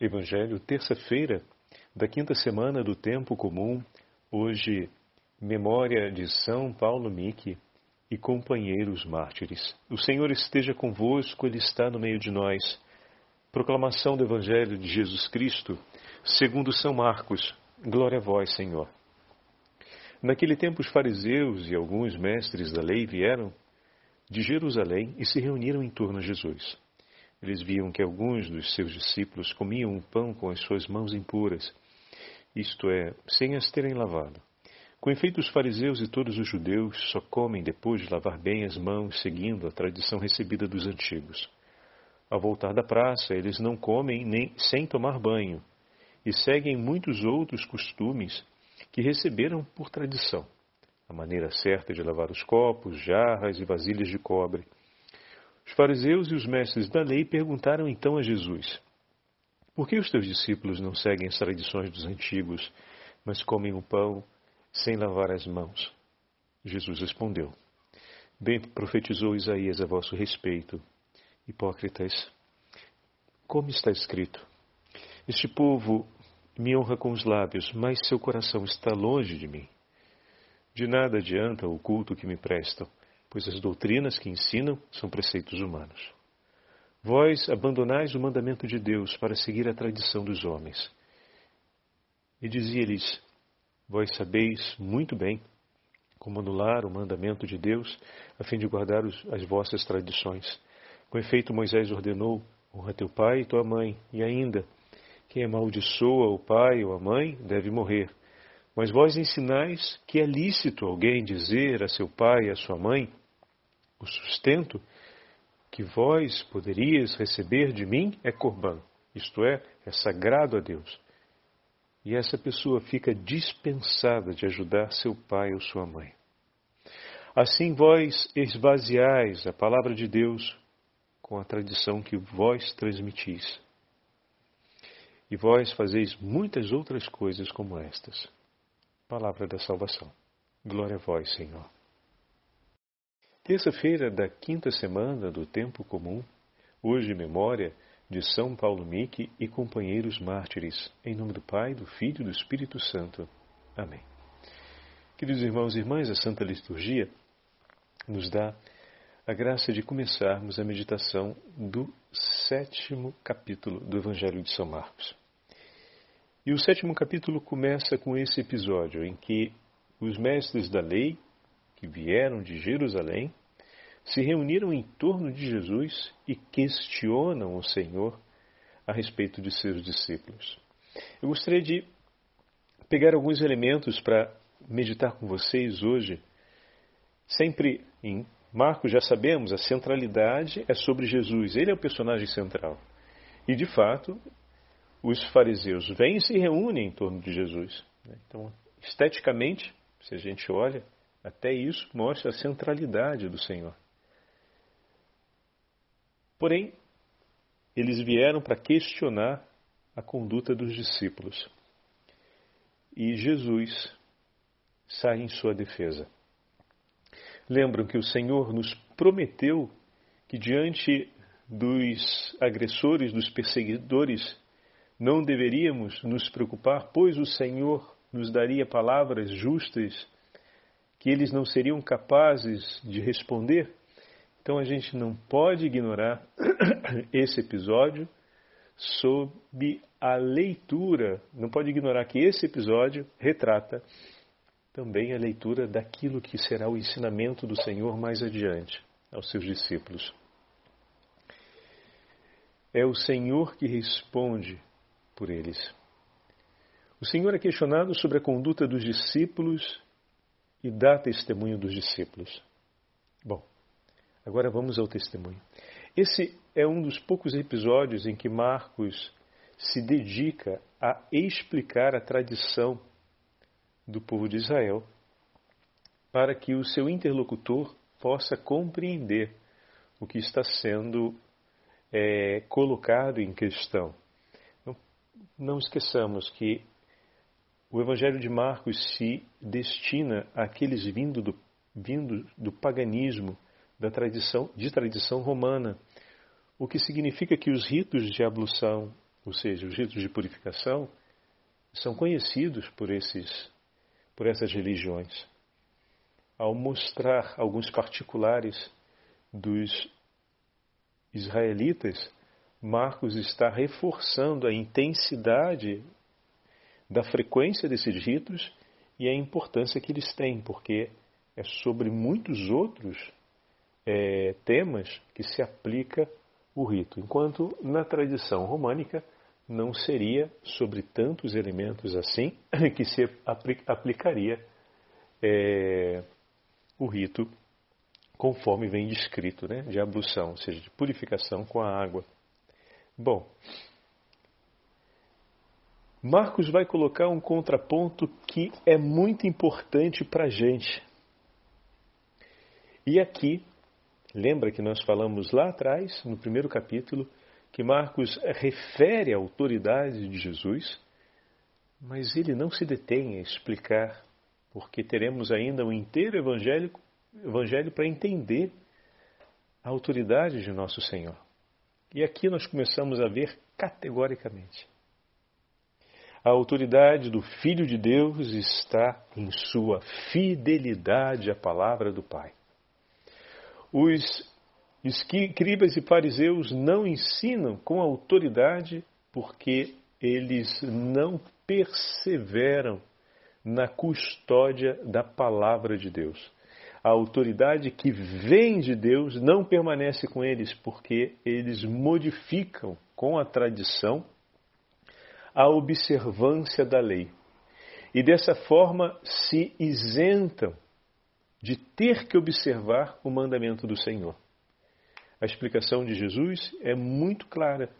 Evangelho, terça-feira da quinta semana do tempo comum, hoje, memória de São Paulo Mique e companheiros mártires. O Senhor esteja convosco, Ele está no meio de nós. Proclamação do Evangelho de Jesus Cristo, segundo São Marcos. Glória a vós, Senhor. Naquele tempo, os fariseus e alguns mestres da lei vieram de Jerusalém e se reuniram em torno de Jesus. Eles viam que alguns dos seus discípulos comiam o pão com as suas mãos impuras, isto é, sem as terem lavado. Com efeito, os fariseus e todos os judeus só comem depois de lavar bem as mãos, seguindo a tradição recebida dos antigos. Ao voltar da praça, eles não comem nem sem tomar banho e seguem muitos outros costumes que receberam por tradição. A maneira certa de lavar os copos, jarras e vasilhas de cobre os fariseus e os mestres da lei perguntaram então a Jesus: Por que os teus discípulos não seguem as tradições dos antigos, mas comem o pão sem lavar as mãos? Jesus respondeu: Bem profetizou Isaías a vosso respeito, hipócritas. Como está escrito: Este povo me honra com os lábios, mas seu coração está longe de mim. De nada adianta o culto que me prestam pois as doutrinas que ensinam são preceitos humanos. Vós abandonais o mandamento de Deus para seguir a tradição dos homens. E dizia-lhes: Vós sabeis muito bem como anular o mandamento de Deus a fim de guardar os, as vossas tradições. Com efeito, Moisés ordenou: honra teu pai e tua mãe, e ainda, quem amaldiçoa o pai ou a mãe deve morrer. Mas vós ensinais que é lícito alguém dizer a seu pai e a sua mãe: o sustento que vós poderias receber de mim é corban, isto é, é sagrado a Deus. E essa pessoa fica dispensada de ajudar seu pai ou sua mãe. Assim vós esvaziais a palavra de Deus com a tradição que vós transmitis. E vós fazeis muitas outras coisas como estas. Palavra da salvação. Glória a vós, Senhor. Terça-feira da quinta semana do Tempo Comum, hoje memória de São Paulo Mique e companheiros mártires, em nome do Pai, do Filho e do Espírito Santo. Amém. Queridos irmãos e irmãs, a Santa Liturgia nos dá a graça de começarmos a meditação do sétimo capítulo do Evangelho de São Marcos. E o sétimo capítulo começa com esse episódio em que os mestres da lei que vieram de Jerusalém, se reuniram em torno de Jesus e questionam o Senhor a respeito de seus discípulos. Eu gostaria de pegar alguns elementos para meditar com vocês hoje. Sempre em Marcos já sabemos, a centralidade é sobre Jesus, ele é o personagem central. E de fato, os fariseus vêm e se reúnem em torno de Jesus. Então, esteticamente, se a gente olha, até isso mostra a centralidade do Senhor. Porém, eles vieram para questionar a conduta dos discípulos. E Jesus sai em sua defesa. Lembram que o Senhor nos prometeu que diante dos agressores, dos perseguidores, não deveríamos nos preocupar, pois o Senhor nos daria palavras justas que eles não seriam capazes de responder. Então a gente não pode ignorar esse episódio sob a leitura, não pode ignorar que esse episódio retrata também a leitura daquilo que será o ensinamento do Senhor mais adiante aos seus discípulos. É o Senhor que responde por eles. O Senhor é questionado sobre a conduta dos discípulos e dá testemunho dos discípulos. Bom, agora vamos ao testemunho. Esse é um dos poucos episódios em que Marcos se dedica a explicar a tradição do povo de Israel para que o seu interlocutor possa compreender o que está sendo é, colocado em questão. Não, não esqueçamos que o Evangelho de Marcos se destina àqueles vindo do, vindo do paganismo, da tradição, de tradição romana, o que significa que os ritos de ablução, ou seja, os ritos de purificação, são conhecidos por, esses, por essas religiões. Ao mostrar alguns particulares dos israelitas, Marcos está reforçando a intensidade da frequência desses ritos e a importância que eles têm, porque é sobre muitos outros é, temas que se aplica o rito, enquanto na tradição românica não seria sobre tantos elementos assim que se aplicaria é, o rito conforme vem descrito, né, de ablução, ou seja, de purificação com a água. Bom, Marcos vai colocar um contraponto que é muito importante para a gente. E aqui, lembra que nós falamos lá atrás, no primeiro capítulo, que Marcos refere a autoridade de Jesus, mas ele não se detém a explicar, porque teremos ainda um inteiro evangelho para entender a autoridade de nosso Senhor. E aqui nós começamos a ver categoricamente. A autoridade do Filho de Deus está em sua fidelidade à palavra do Pai. Os escribas e fariseus não ensinam com autoridade porque eles não perseveram na custódia da palavra de Deus a autoridade que vem de Deus não permanece com eles, porque eles modificam com a tradição a observância da lei. E dessa forma se isentam de ter que observar o mandamento do Senhor. A explicação de Jesus é muito clara.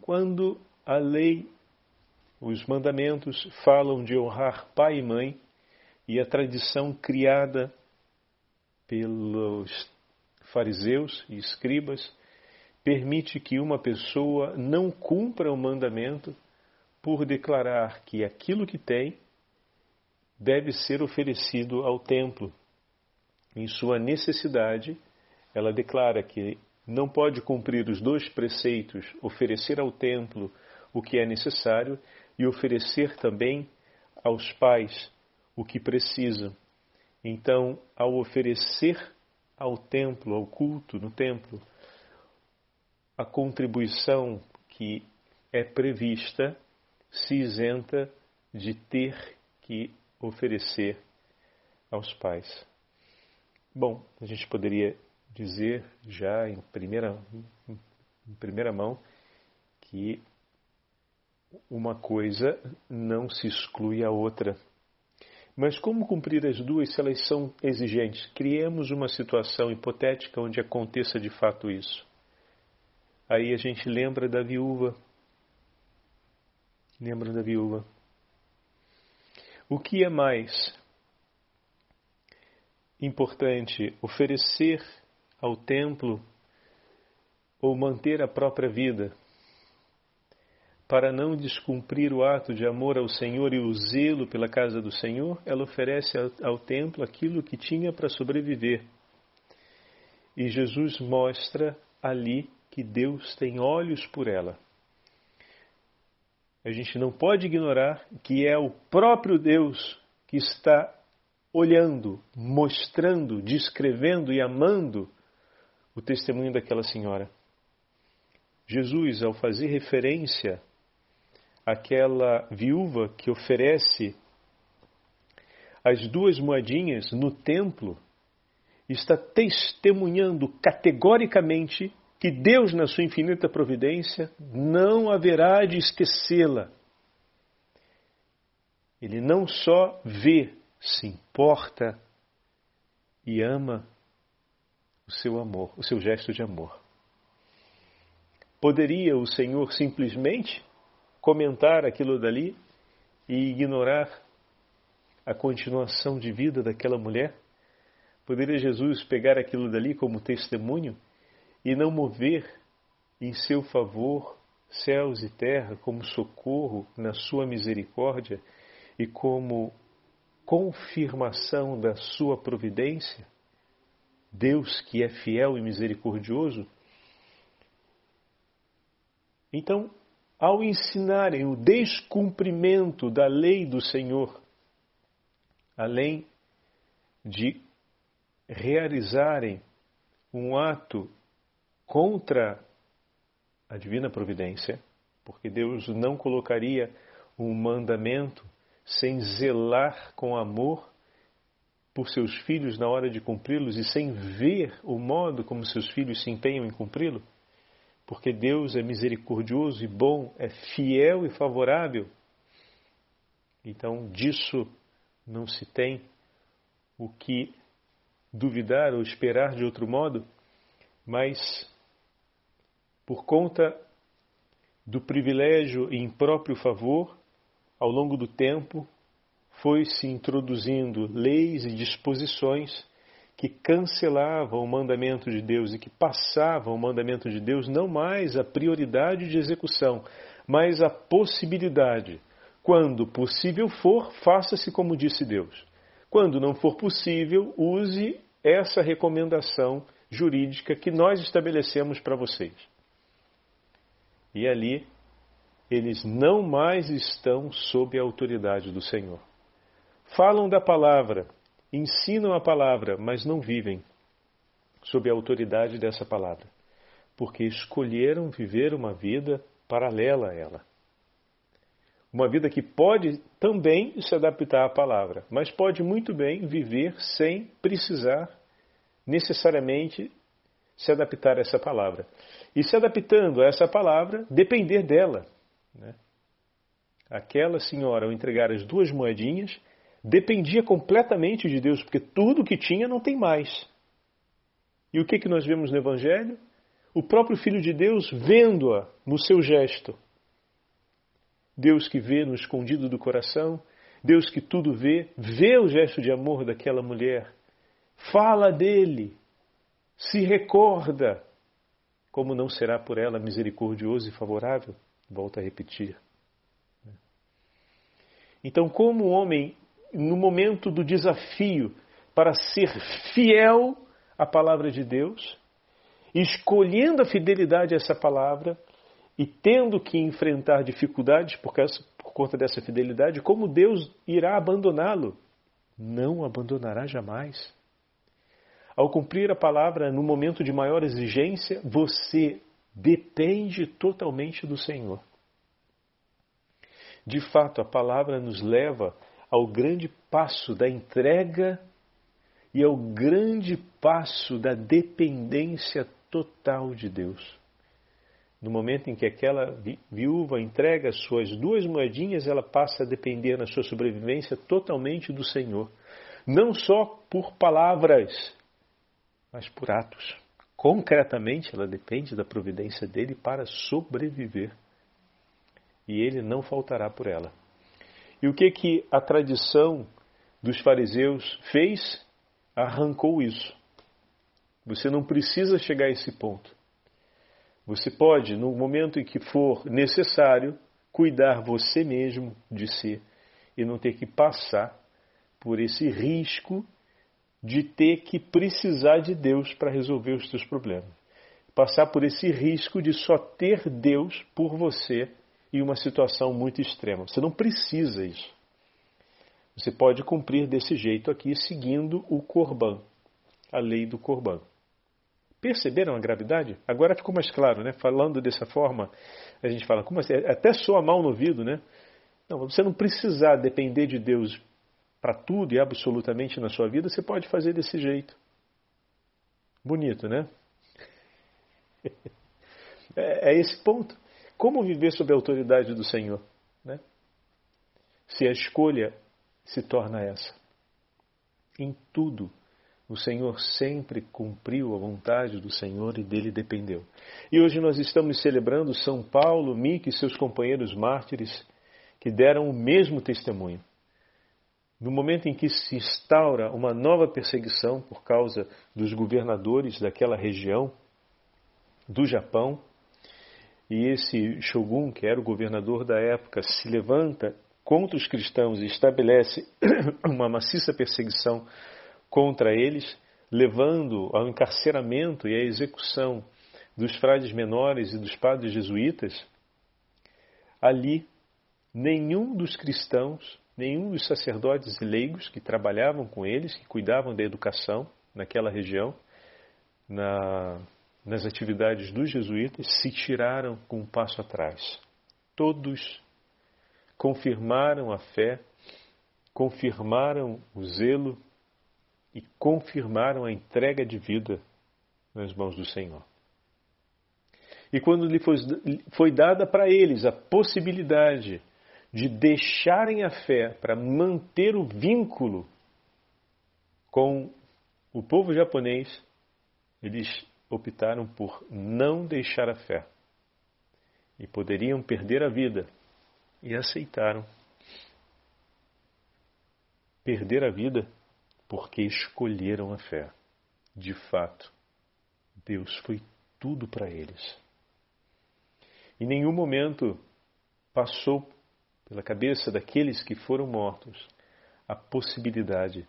Quando a lei, os mandamentos falam de honrar pai e mãe, e a tradição criada pelos fariseus e escribas permite que uma pessoa não cumpra o mandamento por declarar que aquilo que tem deve ser oferecido ao templo. Em sua necessidade, ela declara que não pode cumprir os dois preceitos, oferecer ao templo o que é necessário e oferecer também aos pais o que precisam. Então, ao oferecer ao templo, ao culto no templo, a contribuição que é prevista se isenta de ter que oferecer aos pais. Bom, a gente poderia dizer já em primeira, em primeira mão que uma coisa não se exclui a outra. Mas como cumprir as duas se elas são exigentes? Criemos uma situação hipotética onde aconteça de fato isso. Aí a gente lembra da viúva. Lembra da viúva. O que é mais importante, oferecer ao templo ou manter a própria vida? para não descumprir o ato de amor ao Senhor e o zelo pela casa do Senhor, ela oferece ao templo aquilo que tinha para sobreviver. E Jesus mostra ali que Deus tem olhos por ela. A gente não pode ignorar que é o próprio Deus que está olhando, mostrando, descrevendo e amando o testemunho daquela senhora. Jesus, ao fazer referência aquela viúva que oferece as duas moedinhas no templo, está testemunhando categoricamente que Deus, na sua infinita providência, não haverá de esquecê-la. Ele não só vê, se importa e ama o seu amor, o seu gesto de amor. Poderia o Senhor simplesmente comentar aquilo dali e ignorar a continuação de vida daquela mulher? Poderia Jesus pegar aquilo dali como testemunho e não mover em seu favor céus e terra como socorro na sua misericórdia e como confirmação da sua providência? Deus que é fiel e misericordioso? Então, ao ensinarem o descumprimento da lei do Senhor, além de realizarem um ato contra a divina providência, porque Deus não colocaria um mandamento sem zelar com amor por seus filhos na hora de cumpri-los e sem ver o modo como seus filhos se empenham em cumpri-lo? Porque Deus é misericordioso e bom, é fiel e favorável. Então, disso não se tem o que duvidar ou esperar de outro modo, mas por conta do privilégio em próprio favor, ao longo do tempo, foi se introduzindo leis e disposições que cancelavam o mandamento de Deus e que passavam o mandamento de Deus não mais a prioridade de execução, mas a possibilidade. Quando possível for, faça-se como disse Deus. Quando não for possível, use essa recomendação jurídica que nós estabelecemos para vocês. E ali, eles não mais estão sob a autoridade do Senhor. Falam da palavra, ensinam a palavra, mas não vivem sob a autoridade dessa palavra, porque escolheram viver uma vida paralela a ela. Uma vida que pode também se adaptar à palavra, mas pode muito bem viver sem precisar necessariamente se adaptar a essa palavra. E se adaptando a essa palavra, depender dela. Né? Aquela senhora, ao entregar as duas moedinhas, dependia completamente de Deus, porque tudo que tinha não tem mais. E o que, que nós vemos no Evangelho? O próprio Filho de Deus vendo-a no seu gesto. Deus que vê no escondido do coração, Deus que tudo vê, vê o gesto de amor daquela mulher, fala dele, se recorda, como não será por ela misericordioso e favorável? Volto a repetir. Então, como o homem no momento do desafio para ser fiel à palavra de Deus, escolhendo a fidelidade a essa palavra e tendo que enfrentar dificuldades por, causa, por conta dessa fidelidade, como Deus irá abandoná-lo? Não abandonará jamais. Ao cumprir a palavra no momento de maior exigência, você depende totalmente do Senhor. De fato, a palavra nos leva ao grande passo da entrega e ao grande passo da dependência total de Deus. No momento em que aquela viúva entrega suas duas moedinhas, ela passa a depender na sua sobrevivência totalmente do Senhor. Não só por palavras, mas por atos. Concretamente, ela depende da providência dele para sobreviver. E ele não faltará por ela. E o que que a tradição dos fariseus fez? Arrancou isso. Você não precisa chegar a esse ponto. Você pode, no momento em que for necessário, cuidar você mesmo de si e não ter que passar por esse risco de ter que precisar de Deus para resolver os seus problemas. Passar por esse risco de só ter Deus por você em uma situação muito extrema. Você não precisa isso. Você pode cumprir desse jeito aqui, seguindo o Corban, a lei do Corban. Perceberam a gravidade? Agora ficou mais claro, né? Falando dessa forma, a gente fala, como assim? Até soa mal no ouvido, né? Não, você não precisar depender de Deus para tudo e absolutamente na sua vida, você pode fazer desse jeito. Bonito, né? É, é esse ponto. Como viver sob a autoridade do Senhor? Né? Se a escolha se torna essa. Em tudo, o Senhor sempre cumpriu a vontade do Senhor e dele dependeu. E hoje nós estamos celebrando São Paulo, Mique e seus companheiros mártires que deram o mesmo testemunho. No momento em que se instaura uma nova perseguição por causa dos governadores daquela região do Japão, e esse shogun, que era o governador da época, se levanta contra os cristãos e estabelece uma maciça perseguição contra eles, levando ao encarceramento e à execução dos frades menores e dos padres jesuítas, ali nenhum dos cristãos, nenhum dos sacerdotes e leigos que trabalhavam com eles, que cuidavam da educação naquela região, na, nas atividades dos jesuítas, se tiraram com um passo atrás. Todos confirmaram a fé, confirmaram o zelo e confirmaram a entrega de vida nas mãos do Senhor. E quando lhe foi, foi dada para eles a possibilidade de deixarem a fé para manter o vínculo com o povo japonês, eles optaram por não deixar a fé. E poderiam perder a vida. E aceitaram perder a vida porque escolheram a fé. De fato, Deus foi tudo para eles. Em nenhum momento passou pela cabeça daqueles que foram mortos a possibilidade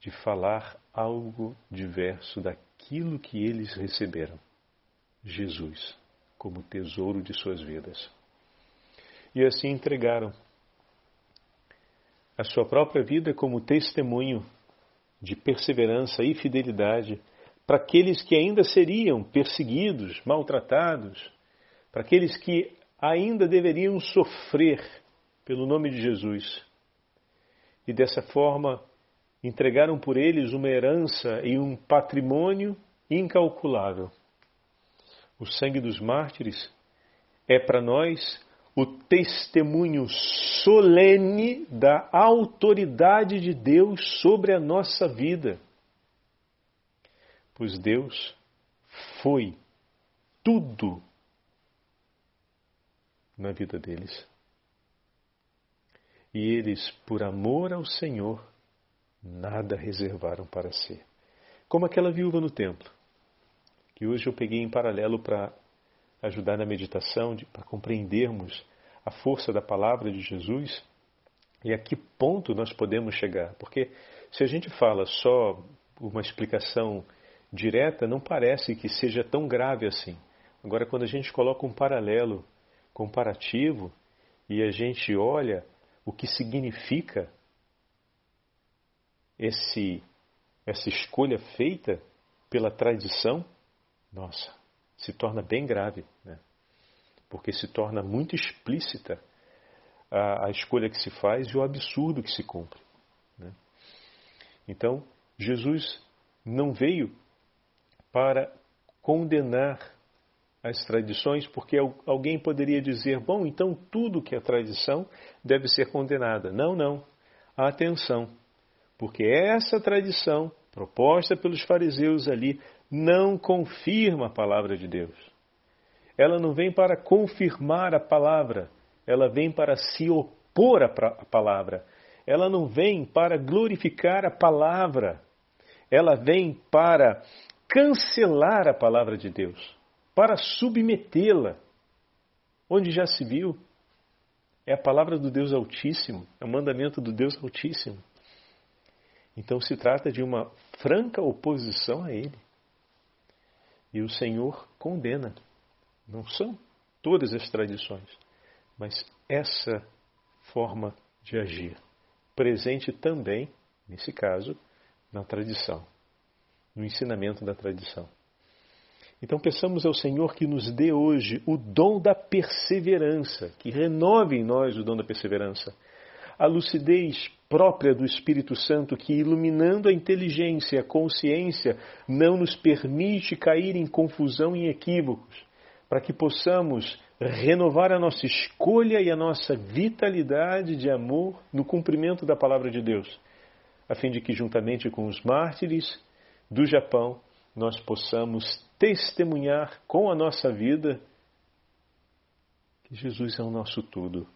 de falar algo diverso daquilo que eles receberam. Jesus, como tesouro de suas vidas. E assim entregaram a sua própria vida como testemunho de perseverança e fidelidade para aqueles que ainda seriam perseguidos, maltratados, para aqueles que ainda deveriam sofrer pelo nome de Jesus. E dessa forma entregaram por eles uma herança e um patrimônio incalculável. O sangue dos mártires é para nós o testemunho solene da autoridade de Deus sobre a nossa vida. Pois Deus foi tudo na vida deles. E eles, por amor ao Senhor, nada reservaram para si. Como aquela viúva no templo, que hoje eu peguei em paralelo para ajudar na meditação, para compreendermos a força da palavra de Jesus e a que ponto nós podemos chegar. Porque se a gente fala só uma explicação direta, não parece que seja tão grave assim. Agora, quando a gente coloca um paralelo comparativo e a gente olha o que significa esse, essa escolha feita pela tradição, nossa, se torna bem grave, né? porque se torna muito explícita a, a, escolha que se faz e o absurdo que se cumpre. Né? Então, Jesus não veio para condenar as tradições, porque alguém poderia dizer, bom, então tudo que é tradição deve ser condenada. Não, não. Atenção, porque essa tradição proposta pelos fariseus ali não confirma a palavra de Deus. Ela não vem para confirmar a palavra, ela vem para se opor à palavra. Ela não vem para glorificar a palavra, ela vem para cancelar a palavra de Deus para submetê-la. Onde já se viu? É a palavra do Deus Altíssimo, é o mandamento do Deus Altíssimo. Então se trata de uma franca oposição a Ele. E o Senhor condena. Não são todas as tradições, mas essa forma de agir, presente também, nesse caso, na tradição, no ensinamento da tradição. Então peçamos ao Senhor que nos dê hoje o dom da perseverança, que renove em nós o dom da perseverança, a lucidez própria do Espírito Santo que, iluminando a inteligência e a consciência, não nos permite cair em confusão e equívocos, para que possamos renovar a nossa escolha e a nossa vitalidade de amor no cumprimento da palavra de Deus, a fim de que, juntamente com os mártires do Japão, nós possamos testemunhar com a nossa vida que Jesus é o nosso tudo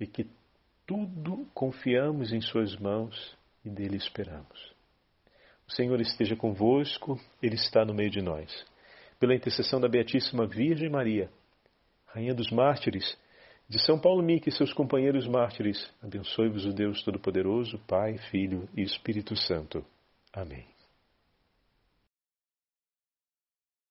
e que tudo confiamos em Suas mãos e dele esperamos. O Senhor esteja convosco, Ele está no meio de nós. Pela intercessão da Beatíssima Virgem Maria, Rainha dos Mártires, de São Paulo Mique e seus companheiros mártires, abençoe-vos o Deus Todo-Poderoso, Pai, Filho e Espírito Santo. Amém.